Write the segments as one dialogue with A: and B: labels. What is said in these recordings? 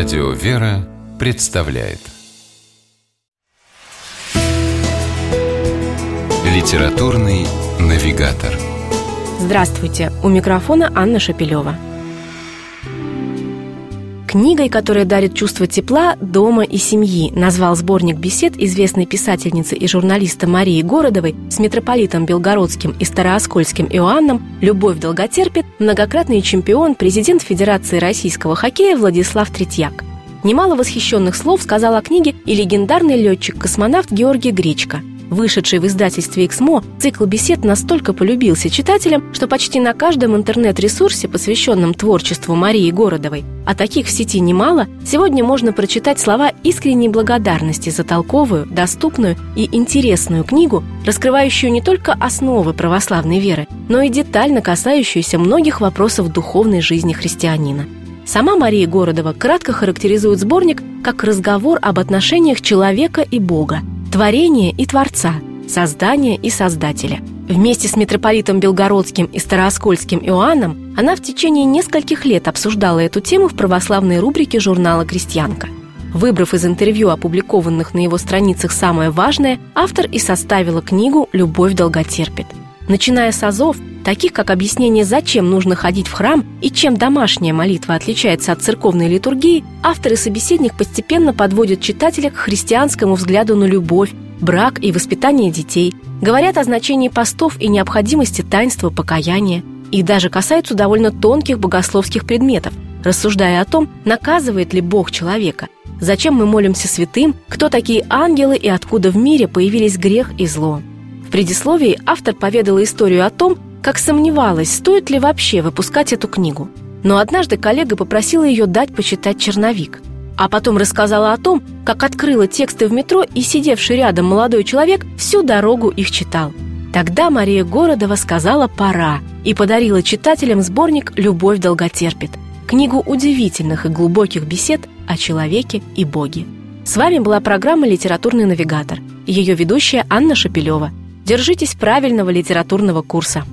A: Радио «Вера» представляет Литературный навигатор
B: Здравствуйте! У микрофона Анна Шапилева. Книгой, которая дарит чувство тепла, дома и семьи, назвал сборник бесед известной писательницы и журналиста Марии Городовой с митрополитом Белгородским и Старооскольским Иоанном «Любовь долготерпит» многократный чемпион, президент Федерации российского хоккея Владислав Третьяк. Немало восхищенных слов сказал о книге и легендарный летчик-космонавт Георгий Гречко – Вышедший в издательстве «Эксмо» цикл бесед настолько полюбился читателям, что почти на каждом интернет-ресурсе, посвященном творчеству Марии Городовой, а таких в сети немало, сегодня можно прочитать слова искренней благодарности за толковую, доступную и интересную книгу, раскрывающую не только основы православной веры, но и детально касающуюся многих вопросов духовной жизни христианина. Сама Мария Городова кратко характеризует сборник как разговор об отношениях человека и Бога, творение и Творца, создание и Создателя. Вместе с митрополитом Белгородским и Старооскольским Иоанном она в течение нескольких лет обсуждала эту тему в православной рубрике журнала «Крестьянка». Выбрав из интервью, опубликованных на его страницах самое важное, автор и составила книгу «Любовь долготерпит». Начиная с азов, таких как объяснение, зачем нужно ходить в храм и чем домашняя молитва отличается от церковной литургии, автор и собеседник постепенно подводят читателя к христианскому взгляду на любовь, брак и воспитание детей, говорят о значении постов и необходимости таинства покаяния, и даже касаются довольно тонких богословских предметов, рассуждая о том, наказывает ли Бог человека, зачем мы молимся святым, кто такие ангелы и откуда в мире появились грех и зло. В предисловии автор поведал историю о том, как сомневалась, стоит ли вообще выпускать эту книгу. Но однажды коллега попросила ее дать почитать черновик. А потом рассказала о том, как открыла тексты в метро, и сидевший рядом молодой человек всю дорогу их читал. Тогда Мария Городова сказала «пора» и подарила читателям сборник «Любовь долготерпит» книгу удивительных и глубоких бесед о человеке и Боге. С вами была программа «Литературный навигатор» ее ведущая Анна Шапилева. Держитесь правильного литературного курса.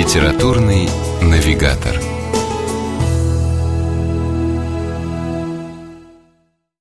A: Литературный навигатор.